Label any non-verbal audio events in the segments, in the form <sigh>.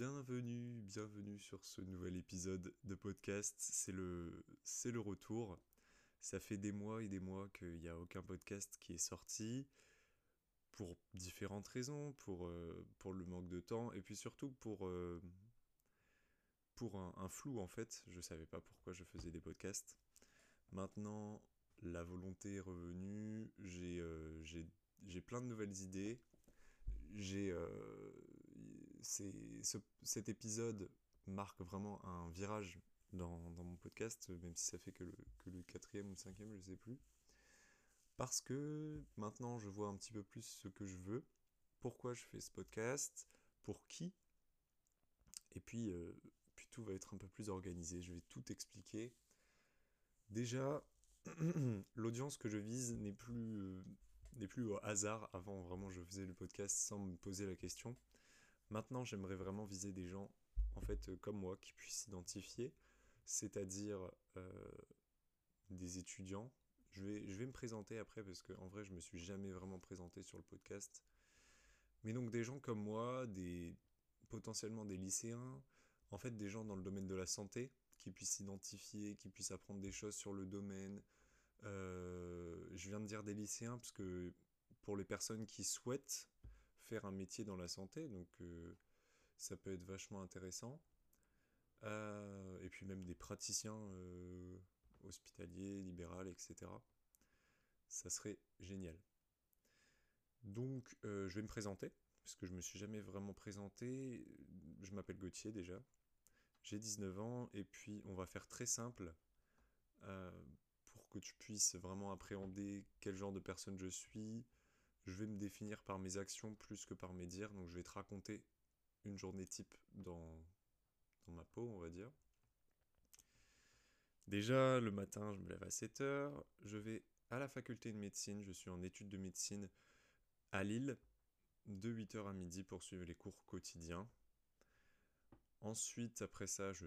Bienvenue, bienvenue sur ce nouvel épisode de podcast. C'est le, c'est le retour. Ça fait des mois et des mois qu'il n'y a aucun podcast qui est sorti pour différentes raisons, pour, euh, pour le manque de temps et puis surtout pour, euh, pour un, flou en fait. Je ne savais pas pourquoi je faisais des podcasts. Maintenant, la volonté est revenue, j'ai, euh, j'ai, j'ai plein de nouvelles idées j'ai euh, cet épisode marque vraiment un virage dans, dans, mon podcast, même si ça fait que le, que le quatrième ou le cinquième, je ne sais plus. Parce que maintenant, je vois un petit peu plus ce que je veux, pourquoi je fais ce podcast, pour qui. Et puis, euh, puis tout va être un peu plus organisé, je vais tout expliquer. Déjà, <clears throat> l'audience que je vise n'est plus euh, n'est plus au hasard. Avant, vraiment, je faisais le podcast sans me poser la question. Maintenant, j'aimerais vraiment viser des gens, en fait, euh, comme moi, qui puissent s'identifier, c'est-à-dire euh, des étudiants. Je vais, je vais me présenter après parce qu'en vrai, je me suis jamais vraiment présenté sur le podcast. Mais donc des gens comme moi, des potentiellement des lycéens, en fait des gens dans le domaine de la santé, qui puissent s'identifier, qui puissent apprendre des choses sur le domaine, euh, je viens de dire des lycéens parce que pour les personnes qui souhaitent faire un métier dans la santé, donc euh, ça peut être vachement intéressant. Euh, et puis même des praticiens hospitaliers, libéraux, etc. Ça serait génial. Donc je vais me présenter, parce que je me suis jamais vraiment présenté. Je m'appelle Gauthier déjà. J'ai 19 ans, et puis on va faire très simple pour que tu puisses vraiment appréhender quel genre de personne je suis. Je vais me définir par mes actions plus que par mes dires, donc je vais te raconter une journée type dans, ma peau, on va dire. Déjà, le matin, je me lève à 7h, je vais à la faculté de médecine, je suis en études de médecine à Lille, de 8h à midi pour suivre les cours quotidiens. Ensuite, après ça, je,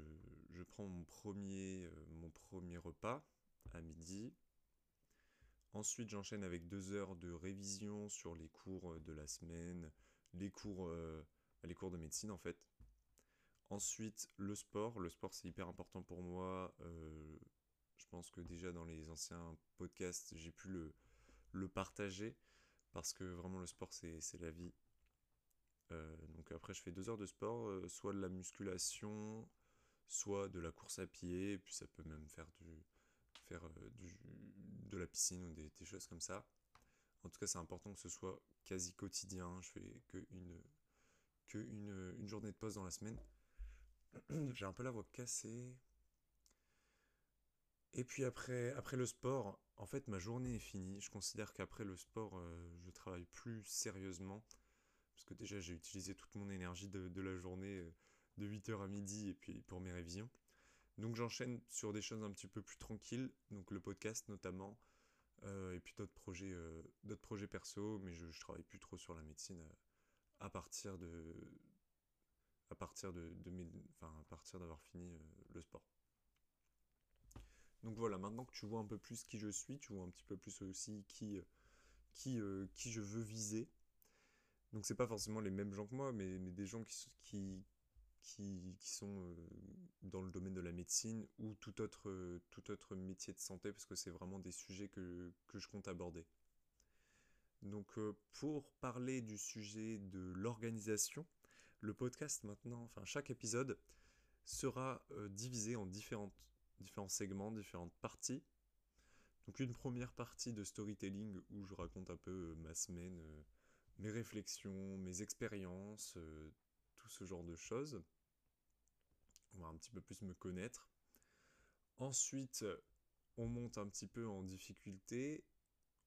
prends euh, mon premier repas à midi. Ensuite, j'enchaîne avec deux heures de révision sur les cours de la semaine, les cours, euh, les cours de médecine en fait. Ensuite, le sport. Le sport, c'est hyper important pour moi. Euh, je pense que déjà dans les anciens podcasts, j'ai pu le, le partager parce que vraiment le sport, c'est la vie. Euh, donc après, je fais deux heures de sport, soit de la musculation, soit de la course à pied, et puis ça peut même faire du, faire euh, de la piscine ou des, choses comme ça. En tout cas, c'est important que ce soit quasi quotidien. Je fais que une, journée de pause dans la semaine. <clears throat> J'ai un peu la voix cassée. Et puis après, le sport, en fait, ma journée est finie. Je considère qu'après le sport, euh, je travaille plus sérieusement. Parce que déjà, j'ai utilisé toute mon énergie de, de la journée, euh, de 8h à midi, et puis pour mes révisions. Donc j'enchaîne sur des choses un petit peu plus tranquilles, donc le podcast notamment, euh, et puis d'autres projets, euh, d'autres projets perso, mais je, je travaille plus trop sur la médecine euh, à partir de, à partir de, enfin à partir d'avoir fini le sport. Donc voilà, maintenant que tu vois un peu plus qui je suis, tu vois un petit peu plus aussi qui, qui, qui je veux viser. Donc c'est pas forcément les mêmes gens que moi, mais, mais des gens qui, qui, qui, sont dans le domaine de la médecine ou tout autre, tout autre métier de santé, parce que c'est vraiment des sujets que, je compte aborder. Donc pour parler du sujet de l'organisation, le podcast maintenant, enfin chaque épisode sera divisé en différentes, différents segments, différentes parties. Donc une première partie de storytelling où je raconte un peu ma semaine, mes réflexions, mes expériences, tout ce genre de choses on va un petit peu plus me connaître. Ensuite, on monte un petit peu en difficulté.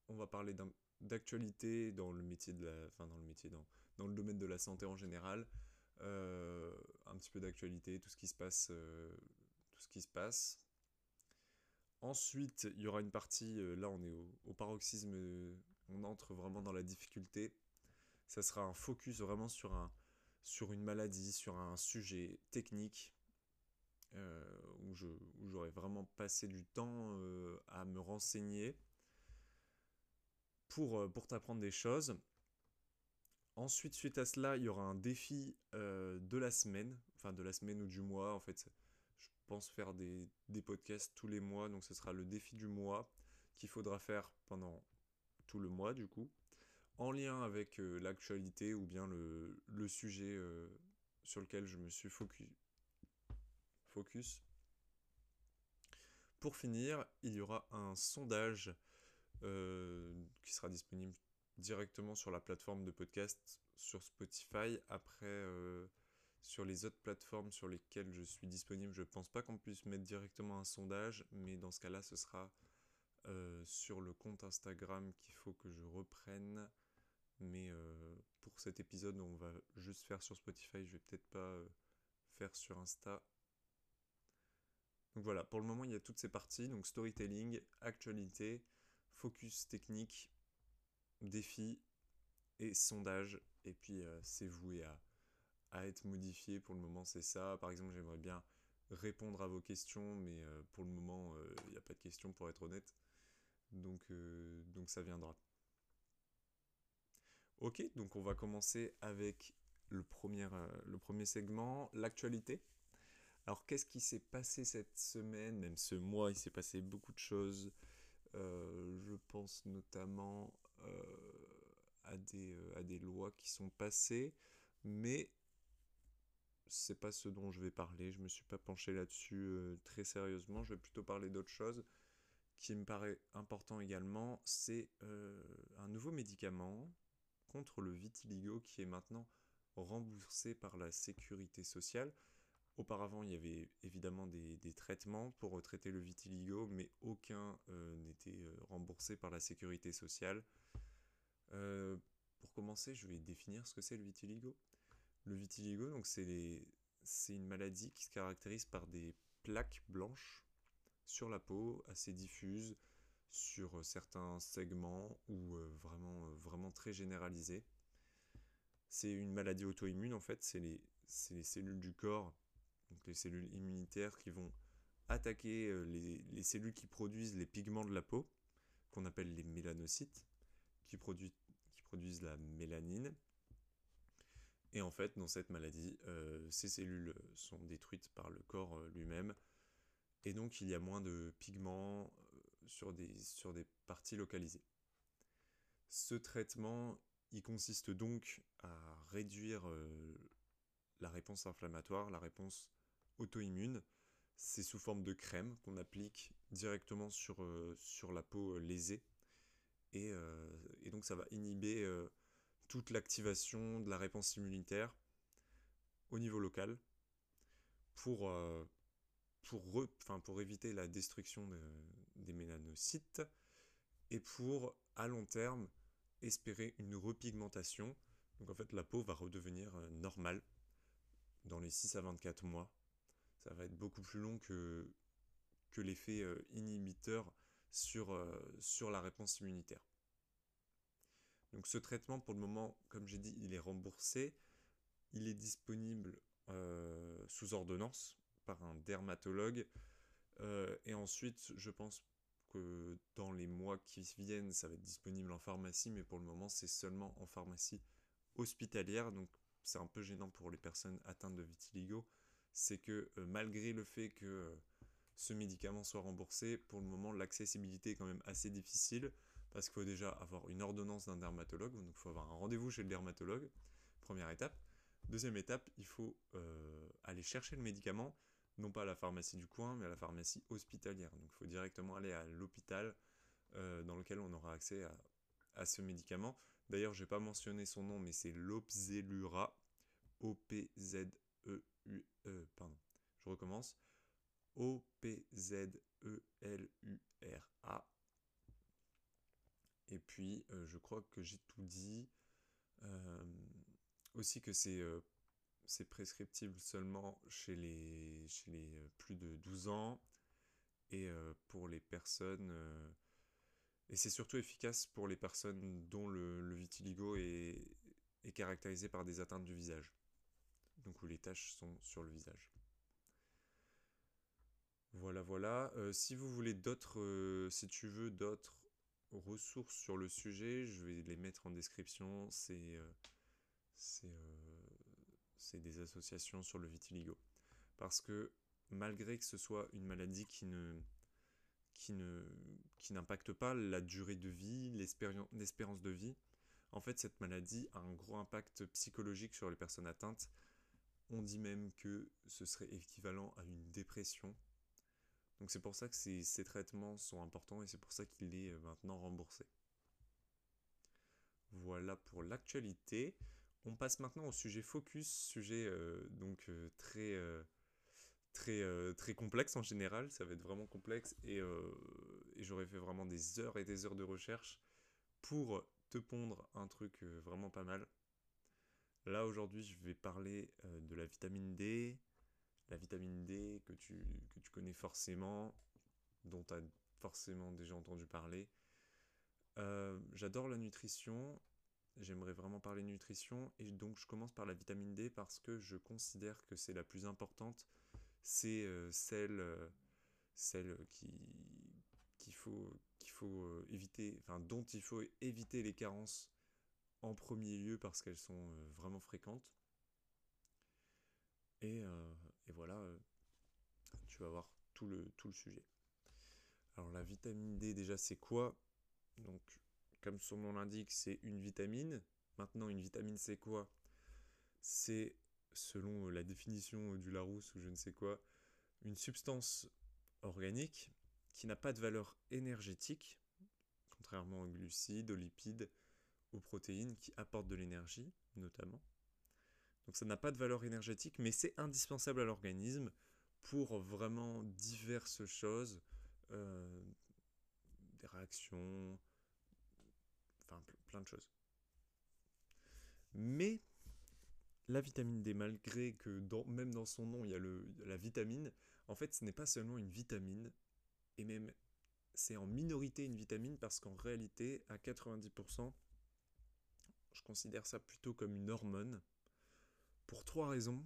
On va parler d'actualité dans le métier de la, enfin dans le métier dans, dans le domaine de la santé en général. Euh, un petit peu d'actualité, tout ce qui se passe, euh, tout ce qui se passe. Ensuite, il y aura une partie, euh, là on est au, au paroxysme, on entre vraiment dans la difficulté. Ça sera un focus vraiment sur un, sur une maladie, sur un sujet technique, euh, où j'aurais vraiment passé du temps euh, à me renseigner pour, euh, pour t'apprendre des choses. Ensuite, suite à cela, il y aura un défi de la semaine, enfin de la semaine ou du mois. En fait, je pense faire des podcasts tous les mois, donc ce sera le défi du mois qu'il faudra faire pendant tout le mois du coup, en lien avec l'actualité ou bien le, sujet sur lequel je me suis focus. Pour finir, il y aura un sondage euh, qui sera disponible directement sur la plateforme de podcast sur Spotify. Après, euh, sur les autres plateformes sur lesquelles je suis disponible, je ne pense pas qu'on puisse mettre directement un sondage, mais dans ce cas-là, ce sera euh, sur le compte Instagram qu'il faut que je reprenne. Mais pour cet épisode, on va juste faire sur Spotify. Je vais peut-être pas faire sur Insta. Donc voilà, pour le moment, il y a toutes ces parties. Donc storytelling, actualité, focus technique, défi et sondage. Et puis c'est voué à, à, être modifié. Pour le moment, c'est ça. Par exemple, j'aimerais bien répondre à vos questions, mais pour le moment, il n'y a pas de questions pour être honnête. Donc, donc ça viendra. Ok, donc on va commencer avec le premier, euh, le premier segment, l'actualité. Alors qu'est-ce qui s'est passé cette semaine, même ce mois, il s'est passé beaucoup de choses. Euh, je pense notamment euh, à, des, à des lois qui sont passées, mais c'est pas ce dont je vais parler. Je me suis pas penché là-dessus très sérieusement. Je vais plutôt parler d'autre chose qui me paraît important également. C'est un nouveau médicament contre le vitiligo qui est maintenant remboursé par la sécurité sociale. Auparavant, il y avait évidemment des, traitements pour traiter le vitiligo, mais aucun euh, n'était euh, remboursé par la sécurité sociale. Euh, pour commencer, je vais définir ce que c'est le vitiligo. Le vitiligo, donc c'est une maladie qui se caractérise par des plaques blanches sur la peau, assez diffuses, sur certains segments ou vraiment, vraiment très généralisés. C'est une maladie auto-immune en fait, c'est les, les, cellules du corps, donc les cellules immunitaires qui vont attaquer les, les cellules qui produisent les pigments de la peau, qu'on appelle les mélanocytes, qui, qui produisent la mélanine. Et en fait, dans cette maladie, ces cellules sont détruites par le corps lui-même. Et donc, il y a moins de pigments, sur des, sur des parties localisées. Ce traitement, il consiste donc à réduire euh, la réponse inflammatoire, la réponse auto-immune. C'est sous forme de crème qu'on applique directement sur, euh, sur la peau euh, lésée. Et, et, donc ça va inhiber toute l'activation de la réponse immunitaire au niveau local pour, pour, pour éviter la destruction de, des mélanocytes et pour, à long terme, espérer une repigmentation. Donc en fait, la peau va redevenir euh, normale dans les 6 à 24 mois. Ça va être beaucoup plus long que, que l'effet euh, inhibiteur sur, euh, sur la réponse immunitaire. Donc ce traitement, pour le moment, comme j'ai dit, il est remboursé. Il est disponible sous ordonnance par un dermatologue euh, et ensuite, je pense que dans les mois qui viennent, ça va être disponible en pharmacie, mais pour le moment, c'est seulement en pharmacie hospitalière. Donc, c'est un peu gênant pour les personnes atteintes de vitiligo. C'est que euh, malgré le fait que euh, ce médicament soit remboursé, pour le moment, l'accessibilité est quand même assez difficile parce qu'il faut déjà avoir une ordonnance d'un dermatologue, donc il faut avoir un rendez-vous chez le dermatologue, première étape. Deuxième étape, il faut aller chercher le médicament non pas à la pharmacie du coin, mais à la pharmacie hospitalière. Donc il faut directement aller à l'hôpital euh, dans lequel on aura accès à, ce médicament. D'ailleurs, je n'ai pas mentionné son nom, mais c'est l'Opzelura, O-P-Z-E-U, e, pardon, je recommence, O-P-Z-E-L-U-R-A. Et puis, euh, je crois que j'ai tout dit. Euh, aussi que c'est c'est prescriptible seulement chez les, chez les euh, plus de 12 ans et euh, pour les personnes... Euh, et c'est surtout efficace pour les personnes dont le, vitiligo est, est, caractérisé par des atteintes du visage. Donc où les taches sont sur le visage. Voilà, voilà. si vous voulez d'autres, si tu veux d'autres ressources sur le sujet, je vais les mettre en description. C'est c'est des associations sur le vitiligo. Parce que malgré que ce soit une maladie qui ne qui ne qui n'impacte pas la durée de vie, l'espérance de vie, en fait cette maladie a un gros impact psychologique sur les personnes atteintes. On dit même que ce serait équivalent à une dépression. Donc c'est pour ça que ces, ces, traitements sont importants et c'est pour ça qu'il est euh, maintenant remboursé. Voilà pour l'actualité. On passe maintenant au sujet focus, sujet euh, donc euh, très très, euh, très complexe en général, ça va être vraiment complexe et, j'aurais fait vraiment des heures et des heures de recherche pour te pondre un truc vraiment pas mal. Là aujourd'hui je vais parler de la vitamine D, la vitamine D que tu connais forcément, dont tu as forcément déjà entendu parler. J'adore la nutrition, j'aimerais vraiment parler nutrition et donc je commence par la vitamine D parce que je considère que c'est la plus importante c'est euh, celle, euh, celle qui faut faut euh, éviter, enfin dont il faut éviter les carences en premier lieu parce qu'elles sont vraiment fréquentes. Et, et voilà, tu vas voir tout le, tout le sujet. Alors la vitamine D déjà c'est quoi? Donc comme son nom l'indique c'est une vitamine. Maintenant une vitamine c'est quoi? C'est selon euh, la définition euh, du Larousse ou je ne sais quoi, une substance organique qui n'a pas de valeur énergétique, contrairement aux glucides, aux lipides, aux protéines qui apportent de l'énergie notamment. Donc ça n'a pas de valeur énergétique, mais c'est indispensable à l'organisme pour vraiment diverses choses, euh, des réactions, enfin plein de choses. Mais la vitamine D, malgré que même dans son nom il y a le, la vitamine, en fait ce n'est pas seulement une vitamine, et même c'est en minorité une vitamine parce qu'en réalité, à 90%, je considère ça plutôt comme une hormone, pour trois raisons.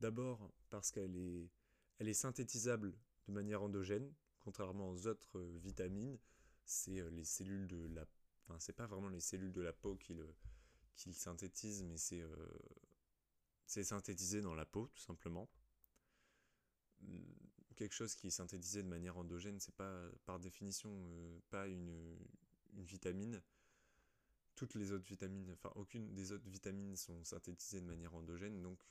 D'abord parce qu'elle est, elle est synthétisable de manière endogène, contrairement aux autres euh, vitamines, c'est euh, les cellules de la... Enfin, c'est pas vraiment les cellules de la peau qui le, qui synthétisent, mais c'est... Euh, c'est synthétisé dans la peau, tout simplement. Quelque chose qui est synthétisé de manière endogène, c'est pas par définition euh, pas une, vitamine. Toutes les autres vitamines, enfin aucune des autres vitamines sont synthétisées de manière endogène, donc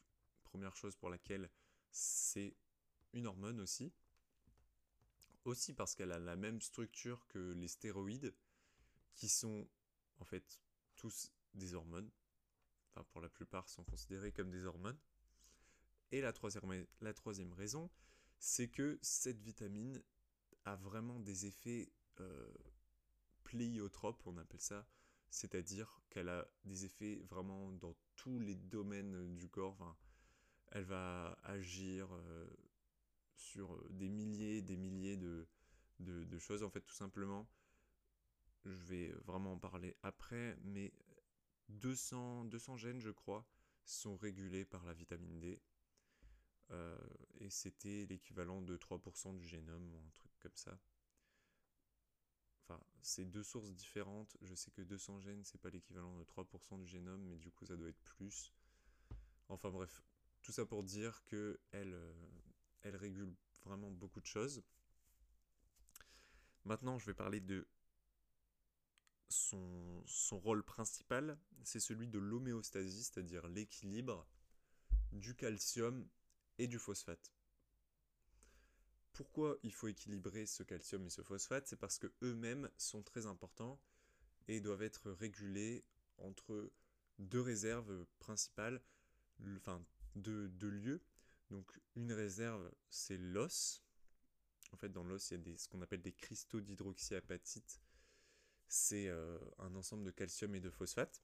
première chose pour laquelle c'est une hormone aussi. Aussi parce qu'elle a la même structure que les stéroïdes, qui sont en fait tous des hormones enfin pour la plupart, sont considérés comme des hormones. Et la troisième, la troisième raison, c'est que cette vitamine a vraiment des effets euh, pléiotropes, on appelle ça, c'est-à-dire qu'elle a des effets vraiment dans tous les domaines du corps. elle va agir euh, sur des milliers, des milliers de, de, de, choses. En fait, tout simplement, je vais vraiment en parler après, mais 200, 200 gènes, je crois, sont régulés par la vitamine D. Euh, et c'était l'équivalent de 3% du génome ou un truc comme ça. Enfin, c'est deux sources différentes. Je sais que 200 gènes, c'est pas l'équivalent de 3% du génome, mais du coup, ça doit être plus. Enfin bref, tout ça pour dire que elle, euh, elle régule vraiment beaucoup de choses. Maintenant, je vais parler de son, rôle principal, c'est celui de l'homéostasie, c'est-à-dire l'équilibre du calcium et du phosphate. Pourquoi il faut équilibrer ce calcium et ce phosphate? C'est parce que eux-mêmes sont très importants et doivent être régulés entre deux réserves principales, enfin deux, lieux. Donc une réserve, c'est l'os. En fait, dans l'os, il y a ce qu'on appelle des cristaux d'hydroxyapatite c'est euh, un ensemble de calcium et de phosphate.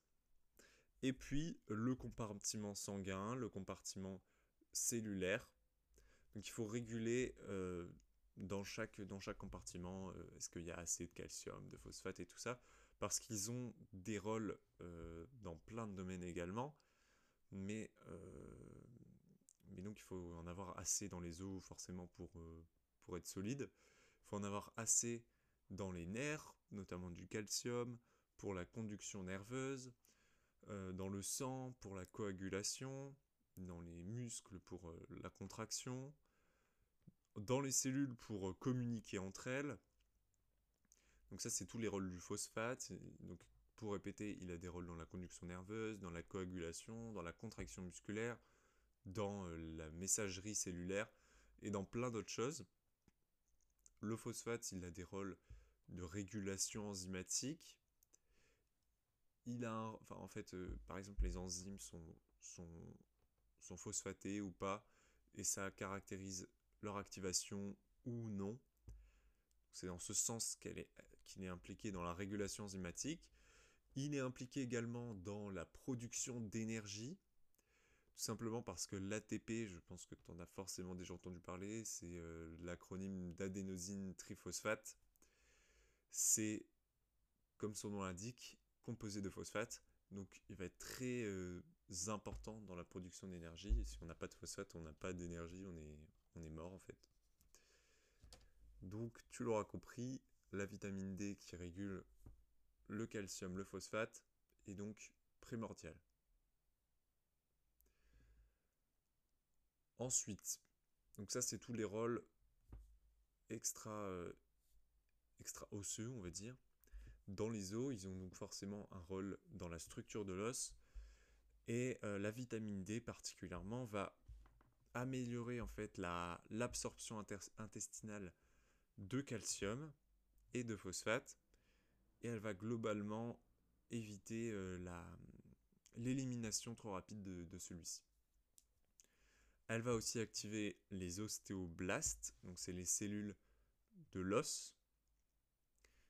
Et puis le compartiment sanguin, le compartiment cellulaire. Donc il faut réguler euh, dans, chaque, dans chaque compartiment euh, est-ce qu'il y a assez de calcium, de phosphate et tout ça, parce qu'ils ont des rôles dans plein de domaines également. Mais, mais donc il faut en avoir assez dans les os forcément pour, pour être solide. Il faut en avoir assez dans les nerfs, notamment du calcium, pour la conduction nerveuse, euh, dans le sang pour la coagulation, dans les muscles pour euh, la contraction, dans les cellules pour euh, communiquer entre elles. Donc ça, c'est tous les rôles du phosphate. Donc pour répéter, il a des rôles dans la conduction nerveuse, dans la coagulation, dans la contraction musculaire, dans la messagerie cellulaire et dans plein d'autres choses. Le phosphate, il a des rôles de régulation enzymatique. Il a, enfin, en fait, euh, par exemple, les enzymes sont, sont, sont phosphatées ou pas, et ça caractérise leur activation ou non. C'est dans ce sens qu'il est, est impliqué dans la régulation enzymatique. Il est impliqué également dans la production d'énergie, tout simplement parce que l'ATP, je pense que tu en as forcément déjà entendu parler, c'est euh, l'acronyme d'adénosine triphosphate. C'est, comme son nom l'indique, composé de phosphate. Donc il va être très euh, important dans la production d'énergie. Si on n'a pas de phosphate, on n'a pas d'énergie, on est, on est mort en fait. Donc tu l'auras compris, la vitamine D qui régule le calcium, le phosphate, est donc primordiale. Ensuite, donc ça c'est tous les rôles extra, euh, extra osseux, on va dire. Dans les os, ils ont donc forcément un rôle dans la structure de l'os. Et euh, la vitamine D particulièrement va améliorer en fait l'absorption intestinale de calcium et de phosphate. Et elle va globalement éviter euh, l'élimination trop rapide de celui-ci. Elle va aussi activer les ostéoblastes, donc c'est les cellules de l'os,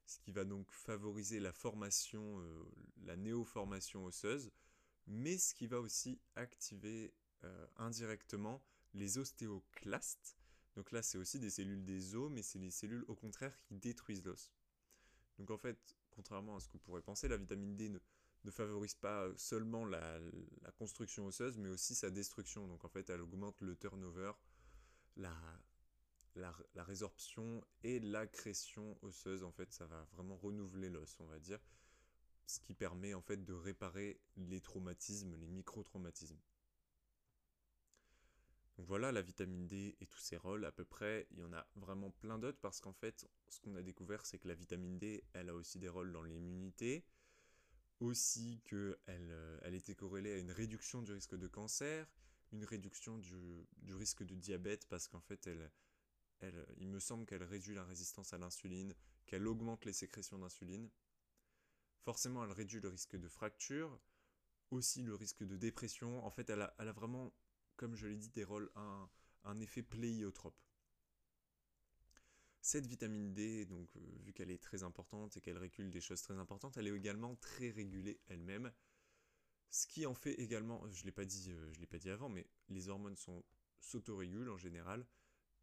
ce qui va donc favoriser la formation, euh, la néoformation osseuse, mais ce qui va aussi activer euh, indirectement les ostéoclastes. Donc là, c'est aussi des cellules des os, mais c'est les cellules au contraire qui détruisent l'os. Donc en fait, contrairement à ce que vous pourrait penser, la vitamine D ne, ne favorise pas seulement la, construction osseuse, mais aussi sa destruction. Donc en fait, elle augmente le turnover, la, la, résorption et l'accrétion osseuse. En fait, ça va vraiment renouveler l'os, on va dire. Ce qui permet en fait de réparer les traumatismes, les micro-traumatismes. Voilà la vitamine D et tous ses rôles à peu près. Il y en a vraiment plein d'autres parce qu'en fait, ce qu'on a découvert, c'est que la vitamine D, elle a aussi des rôles dans l'immunité, aussi qu'elle euh, elle était corrélée à une réduction du risque de cancer, une réduction du, risque de diabète, parce qu'en fait, elle, il me semble qu'elle réduit la résistance à l'insuline, qu'elle augmente les sécrétions d'insuline. Forcément, elle réduit le risque de fracture, aussi le risque de dépression. En fait, elle a, vraiment, comme je l'ai dit, des rôles, un, effet pléiotrope. Cette vitamine D, donc euh, vu qu'elle est très importante et qu'elle régule des choses très importantes, elle est également très régulée elle-même. Ce qui en fait également, je ne l'ai pas dit, euh, l'ai pas dit avant, mais les hormones s'autorégulent en général.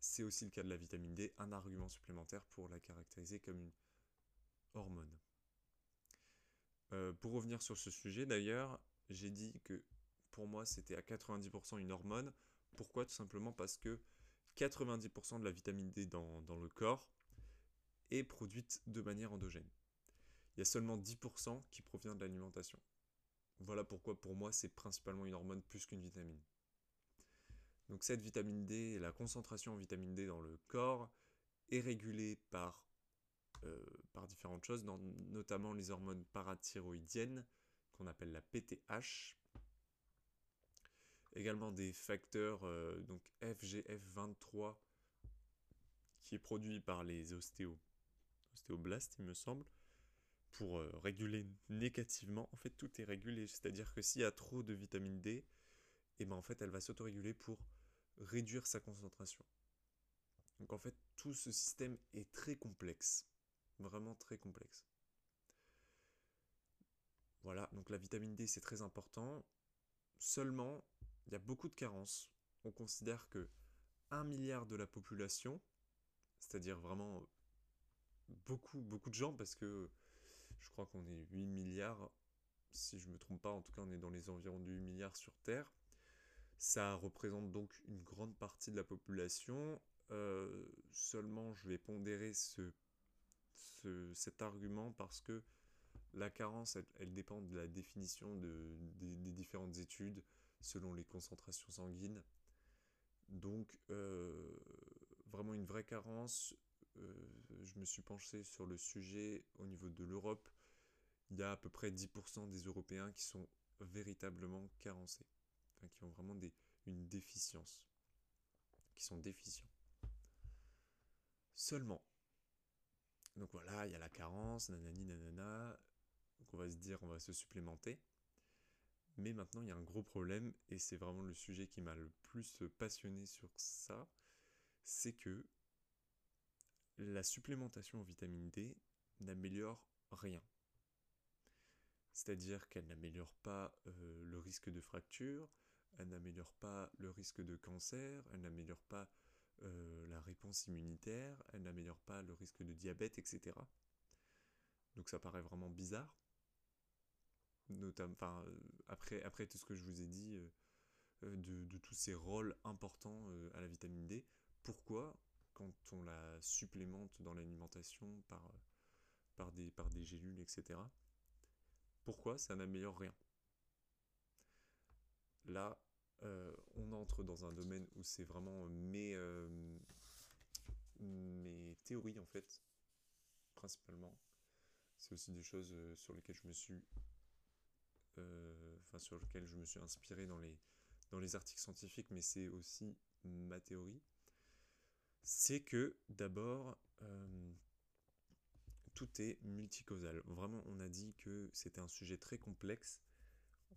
C'est aussi le cas de la vitamine D, un argument supplémentaire pour la caractériser comme une hormone. Euh, pour revenir sur ce sujet d'ailleurs, j'ai dit que pour moi c'était à 90% une hormone. Pourquoi? Tout simplement parce que 90% de la vitamine D dans, le corps est produite de manière endogène. Il y a seulement 10% qui provient de l'alimentation. Voilà pourquoi pour moi c'est principalement une hormone plus qu'une vitamine. Donc cette vitamine D, la concentration en vitamine D dans le corps est régulée par, euh, différentes choses, notamment les hormones parathyroïdiennes qu'on appelle la PTH, également des facteurs, euh, donc FGF23, qui est produit par les ostéo, ostéoblastes, il me semble, pour euh, réguler négativement. En fait, tout est régulé, c'est-à-dire que s'il y a trop de vitamine D, et eh ben en fait, elle va s'autoréguler pour réduire sa concentration. Donc en fait, tout ce système est très complexe, vraiment très complexe. Voilà, donc la vitamine D c'est très important. Seulement, il y a beaucoup de carences. On considère que 1 milliard de la population, c'est-à-dire vraiment beaucoup, beaucoup de gens, parce que je crois qu'on est 8 milliards, si je ne me trompe pas, en tout cas on est dans les environs de 8 milliards sur Terre. Ça représente donc une grande partie de la population. Euh, seulement, je vais pondérer ce, cet argument parce que La carence, elle, dépend de la définition de, des, différentes études selon les concentrations sanguines. Donc, euh, vraiment une vraie carence. Euh, je me suis penché sur le sujet au niveau de l'Europe. Il y a à peu près 10% des Européens qui sont véritablement carencés, enfin, qui ont vraiment des, une déficience, qui sont déficients. Seulement, donc voilà, il y a la carence, nanani, nanana, donc on va se dire, on va se supplémenter. Mais maintenant, il y a un gros problème, et c'est vraiment le sujet qui m'a le plus passionné sur ça, c'est que la supplémentation en vitamine D n'améliore rien. C'est-à-dire qu'elle n'améliore pas euh, le risque de fracture, elle n'améliore pas le risque de cancer, elle n'améliore pas euh, la réponse immunitaire, elle n'améliore pas le risque de diabète, etc. Donc ça paraît vraiment bizarre. Notamment, euh, après, tout ce que je vous ai dit de, de, tous ces rôles importants à la vitamine D, pourquoi, quand on la supplémente dans l'alimentation par des gélules, etc., pourquoi ça n'améliore rien? Là, euh, on entre dans un domaine où c'est vraiment mes, euh, mes théories, en fait, principalement. C'est aussi des choses euh, sur lesquelles je me suis... Enfin, sur lesquelles je me suis inspiré dans les, dans les articles scientifiques, mais c'est aussi ma théorie. C'est que, d'abord, tout est multicausal. Vraiment, on a dit que c'était un sujet très complexe.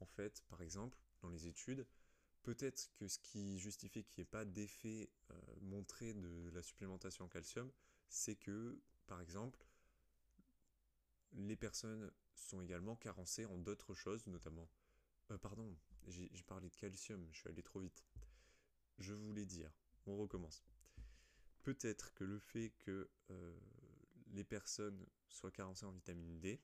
En fait, par exemple, dans les études, peut-être que ce qui justifie qu'il n'y ait pas d'effet euh, montré de la supplémentation en calcium, c'est que, par exemple, les personnes sont également carencées en d'autres choses, notamment... Euh, pardon, j'ai parlé de calcium, je suis allé trop vite. Je voulais dire, on recommence. Peut-être que le fait que euh, les personnes soient carencées en vitamine D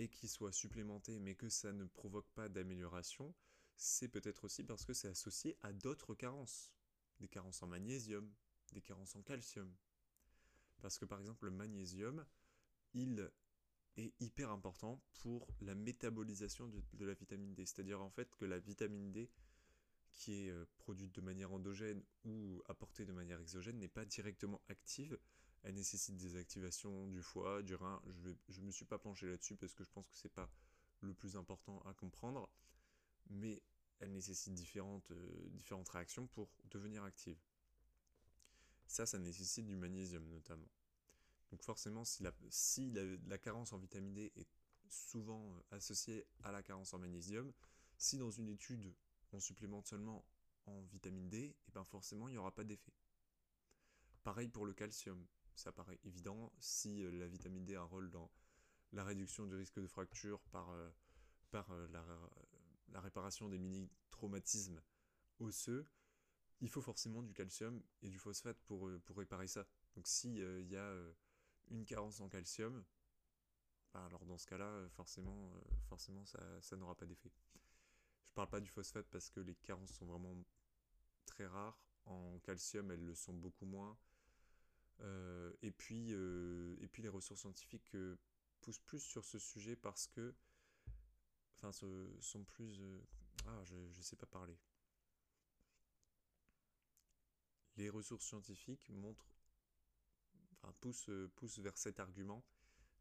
et qu'ils soient supplémentés mais que ça ne provoque pas d'amélioration, c'est peut-être aussi parce que c'est associé à d'autres carences. Des carences en magnésium, des carences en calcium. Parce que par exemple le magnésium, il est hyper important pour la métabolisation de, de la vitamine D. C'est-à-dire en fait que la vitamine D qui est euh, produite de manière endogène ou apportée de manière exogène n'est pas directement active. Elle nécessite des activations du foie, du rein. Je ne me suis pas penché là-dessus parce que je pense que c'est pas le plus important à comprendre. Mais elle nécessite différentes, euh, différentes réactions pour devenir active. Ça, ça nécessite du magnésium notamment. Donc forcément, si la, carence en vitamine D est souvent euh, associée à la carence en magnésium, si dans une étude on supplémente seulement en vitamine D, et bien forcément il n'y aura pas d'effet. Pareil pour le calcium, ça paraît évident, si euh, la vitamine D a un rôle dans la réduction du risque de fracture par, euh, par euh, la, réparation des mini-traumatismes osseux, il faut forcément du calcium et du phosphate pour, pour réparer ça. Donc s'il y a une carence en calcium, bah, alors dans ce cas-là, forcément, forcément ça n'aura pas d'effet. Je parle pas du phosphate parce que les carences sont vraiment très rares. En calcium, elles le sont beaucoup moins. Euh, et, puis, euh, et puis les ressources scientifiques euh, poussent plus sur ce sujet parce que, enfin, sont plus, ah, je ne sais pas parler. Les ressources scientifiques montrent, enfin, poussent vers cet argument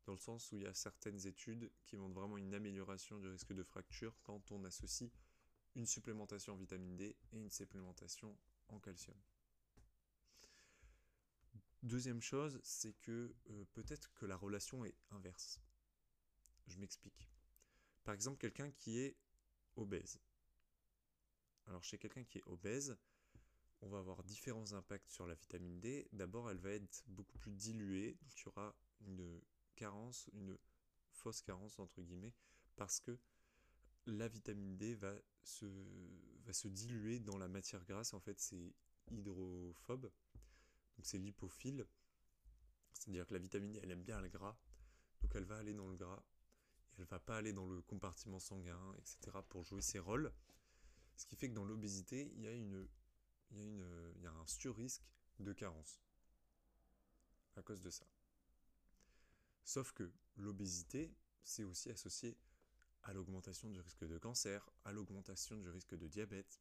dans le sens où il y a certaines études qui montrent vraiment une amélioration du risque de fracture quand on associe une supplémentation en vitamine D et une supplémentation en calcium. Deuxième chose, c'est que euh, peut-être que la relation est inverse. Je m'explique. Par exemple, quelqu'un qui est obèse. Alors chez quelqu'un qui est obèse, on va avoir différents impacts sur la vitamine D. D'abord, elle va être beaucoup plus diluée, donc il y aura une carence, une fausse carence entre guillemets, parce que la vitamine D va se, va se diluer dans la matière grasse. En fait, c'est hydrophobe, donc c'est lipophile. C'est-à-dire que la vitamine D, elle aime bien le gras, donc elle va aller dans le gras, et elle va pas aller dans le compartiment sanguin, etc. pour jouer ses rôles. Ce qui fait que dans l'obésité, il y a une, il y a une, il y a un sur-risque de carence à cause de ça. Sauf que l'obésité, c'est aussi associé à l'augmentation du risque de cancer, à l'augmentation du risque de diabète,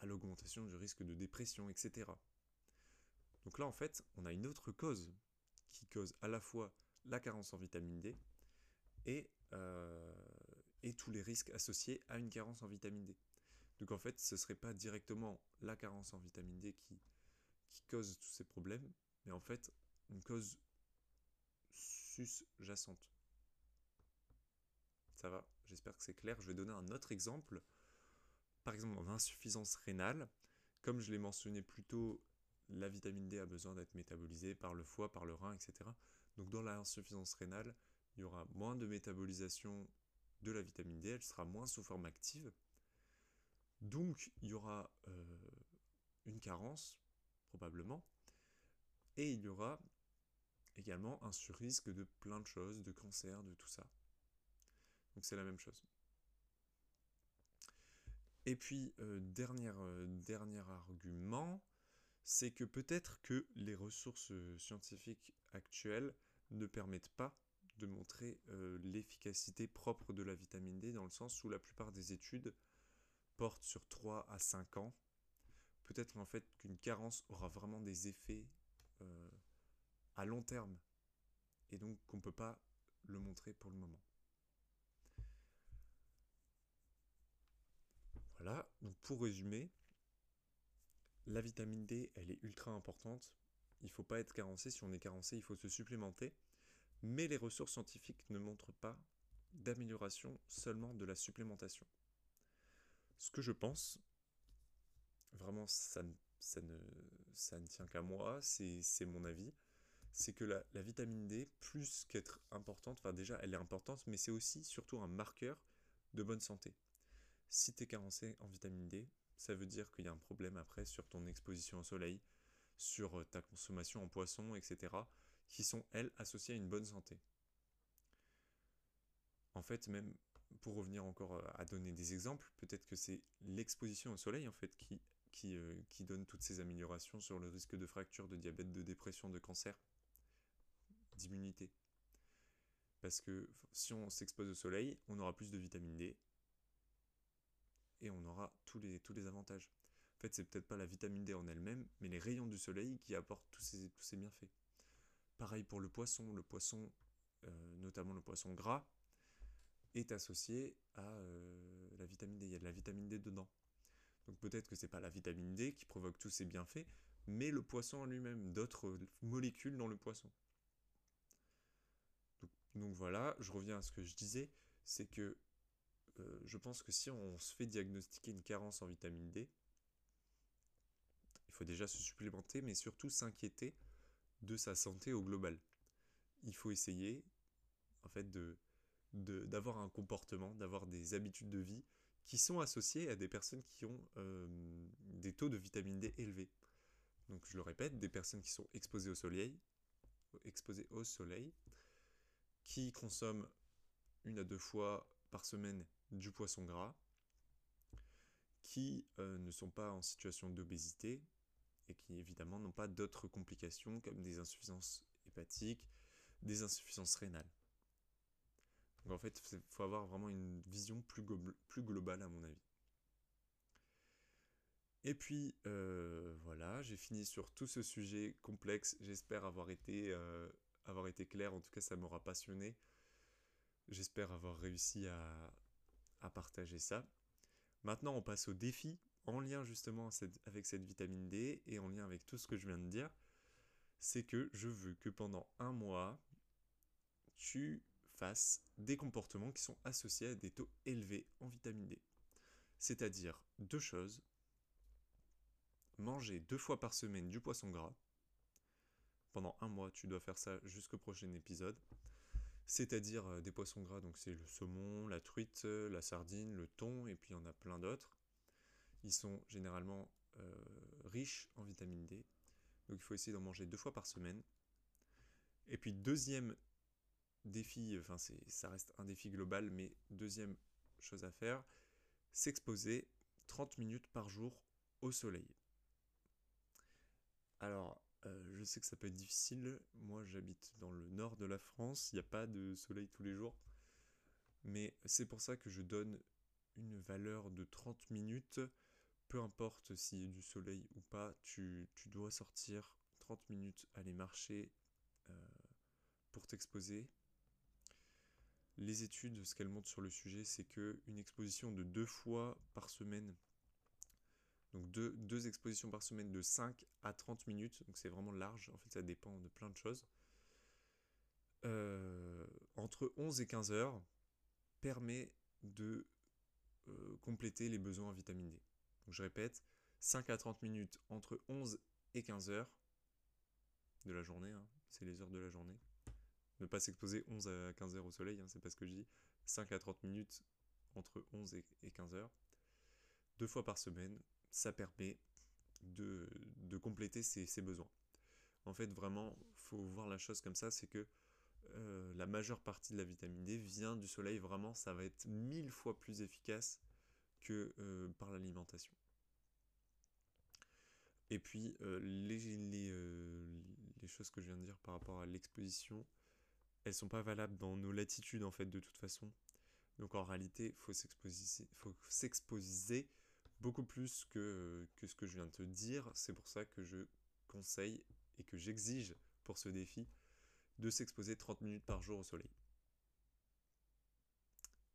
à l'augmentation du risque de dépression, etc. Donc là, en fait, on a une autre cause qui cause à la fois la carence en vitamine D et, euh, tous les risques associés à une carence en vitamine D. Donc en fait, ce ne serait pas directement la carence en vitamine D qui, qui cause tous ces problèmes, mais en fait une cause sus-jacente. Ça va, j'espère que c'est clair. Je vais donner un autre exemple. Par exemple, en insuffisance rénale, comme je l'ai mentionné plus tôt, la vitamine D a besoin d'être métabolisée par le foie, par le rein, etc. Donc dans l'insuffisance rénale, il y aura moins de métabolisation de la vitamine D, elle sera moins sous forme active. Donc il y aura euh, une carence, probablement, et il y aura également un surrisque de plein de choses, de cancer, de tout ça. Donc c'est la même chose. Et puis, euh, euh, dernier argument, c'est que peut-être que les ressources scientifiques actuelles ne permettent pas de montrer l'efficacité propre de la vitamine D, dans le sens où la plupart des études portent sur 3 à 5 ans. Peut-être en fait qu'une carence aura vraiment des effets à long terme, et donc qu'on ne peut pas le montrer pour le moment. Voilà, donc pour résumer, la vitamine D, elle est ultra importante. Il ne faut pas être carencé. Si on est carencé, il faut se supplémenter. Mais les ressources scientifiques ne montrent pas d'amélioration seulement de la supplémentation. Ce que je pense, vraiment ça, ne tient qu'à moi, c'est mon avis, c'est que la, la, vitamine D, plus qu'être importante, enfin déjà elle est importante, mais c'est aussi surtout un marqueur de bonne santé. Si tu es carencé en vitamine D, ça veut dire qu'il y a un problème après sur ton exposition au soleil, sur euh, ta consommation en poisson, etc., qui sont, elles, associées à une bonne santé. En fait, même pour revenir encore euh, à donner des exemples, peut-être que c'est l'exposition au soleil, en fait, qui, qui, euh, qui donne toutes ces améliorations sur le risque de fracture, de diabète, de dépression, de cancer, d'immunité. Parce que si on s'expose au soleil, on aura plus de vitamine D, et on aura tous les, tous les avantages. En fait, c'est peut-être pas la vitamine D en elle-même, mais les rayons du soleil qui apportent tous ces, tous ces bienfaits. Pareil pour le poisson. Le poisson, euh, notamment le poisson gras, est associé à euh, la vitamine D. Il y a de la vitamine D dedans. Donc peut-être que c'est pas la vitamine D qui provoque tous ces bienfaits, mais le poisson en lui-même, d'autres molécules dans le poisson. donc, voilà, je reviens à ce que je disais, c'est que euh, je pense que si on se fait diagnostiquer une carence en vitamine D, il faut déjà se supplémenter, mais surtout s'inquiéter de sa santé au global. Il faut essayer, en fait, d'avoir un comportement, d'avoir des habitudes de vie qui sont associées à des personnes qui ont euh, des taux de vitamine D élevés. Donc je le répète, des personnes qui sont exposées au soleil, exposées au soleil, qui consomment une à deux fois par semaine du poisson gras, qui euh, ne sont pas en situation d'obésité et qui évidemment n'ont pas d'autres complications comme des insuffisances hépatiques, des insuffisances rénales. Donc en fait, il faut avoir vraiment une vision plus, globale à mon avis. Et puis euh, voilà, j'ai fini sur tout ce sujet complexe. J'espère euh, avoir été clair. En tout cas, ça m'aura passionné. J'espère avoir réussi à, à partager ça. Maintenant, on passe au défi en lien justement avec cette vitamine D et en lien avec tout ce que je viens de dire. C'est que je veux que pendant un mois, tu fasses des comportements qui sont associés à des taux élevés en vitamine D. C'est-à-dire deux choses. Manger deux fois par semaine du poisson gras. Pendant un mois, tu dois faire ça jusqu'au prochain épisode c'est-à-dire euh, des poissons gras, donc c'est le saumon, la truite, la sardine, le thon, et puis il y en a plein d'autres. Ils sont généralement euh, riches en vitamine D, donc il faut essayer d'en manger deux fois par semaine. Et puis deuxième défi, enfin ça reste un défi global, mais deuxième chose à faire, s'exposer 30 minutes par jour au soleil. Alors, Euh, je sais que ça peut être difficile. Moi, j'habite dans le nord de la France. Il n'y a pas de soleil tous les jours. Mais c'est pour ça que je donne une valeur de 30 minutes. Peu importe s'il y a du soleil ou pas, tu, dois sortir 30 minutes, aller marcher euh, pour t'exposer. Les études, ce qu'elles montrent sur le sujet, c'est qu'une exposition de deux fois par semaine donc deux, expositions par semaine de 5 à 30 minutes, donc c'est vraiment large, en fait ça dépend de plein de choses. Euh, entre 11 et 15 heures permet de euh, compléter les besoins en vitamine D. Donc je répète, 5 à 30 minutes entre 11 et 15 heures de la journée, hein, c'est les heures de la journée. Ne pas s'exposer 11 à 15 heures au soleil, hein, c'est pas ce que je dis. 5 à 30 minutes entre 11 et 15 heures. Deux fois par semaine, ça permet de, compléter ses, besoins. En fait, vraiment, faut voir la chose comme ça, c'est que euh, la majeure partie de la vitamine D vient du soleil. Vraiment, ça va être mille fois plus efficace que euh, par l'alimentation. Et puis, euh, les, les, choses que je viens de dire par rapport à l'exposition, elles sont pas valables dans nos latitudes, en fait, de toute façon. Donc, en réalité, il faut s'exposer beaucoup plus que, que ce que je viens de te dire. C'est pour ça que je conseille et que j'exige pour ce défi de s'exposer 30 minutes par jour au soleil.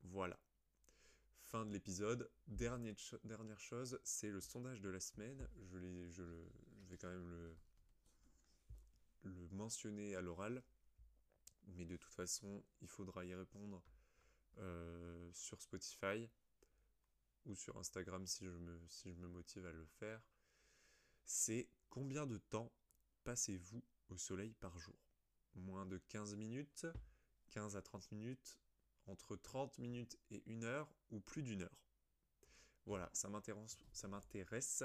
Voilà. Fin de l'épisode. Dernière, chose, c'est le sondage de la semaine. Je, vais quand même le, le mentionner à l'oral. Mais de toute façon, il faudra y répondre euh, sur Spotify ou sur Instagram si je me, si je me motive à le faire, c'est combien de temps passez-vous au soleil par jour? Moins de 15 minutes, 15 à 30 minutes, entre 30 minutes et 1 heure ou plus d'une heure? Voilà, ça m'intéresse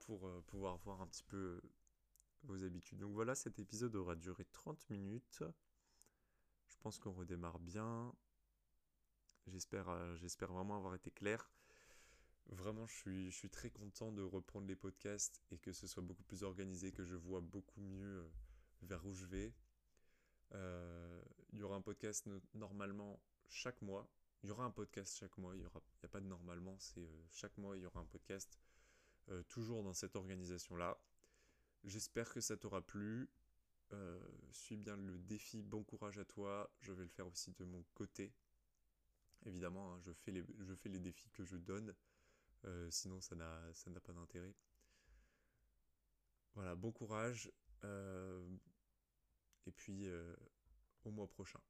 pour euh, pouvoir voir un petit peu vos habitudes. Donc voilà, cet épisode aura duré 30 minutes. Je pense qu'on redémarre bien. J'espère euh, j'espère vraiment avoir été clair. Vraiment, je suis, je suis très content de reprendre les podcasts et que ce soit beaucoup plus organisé, que je vois beaucoup mieux euh, vers où je vais. Euh, il y aura un podcast normalement chaque mois. Il y aura un podcast chaque mois. Il n'y a pas de normalement. C'est euh, chaque mois, il y aura un podcast. toujours dans cette organisation-là. J'espère que ça t'aura plu. suis bien le défi. Bon courage à toi. Je vais le faire aussi de mon côté. Évidemment, hein, je, fais les, je fais les défis que je donne. Euh, sinon, ça n'a pas d'intérêt. Voilà, bon courage. Euh, et puis, euh, au mois prochain.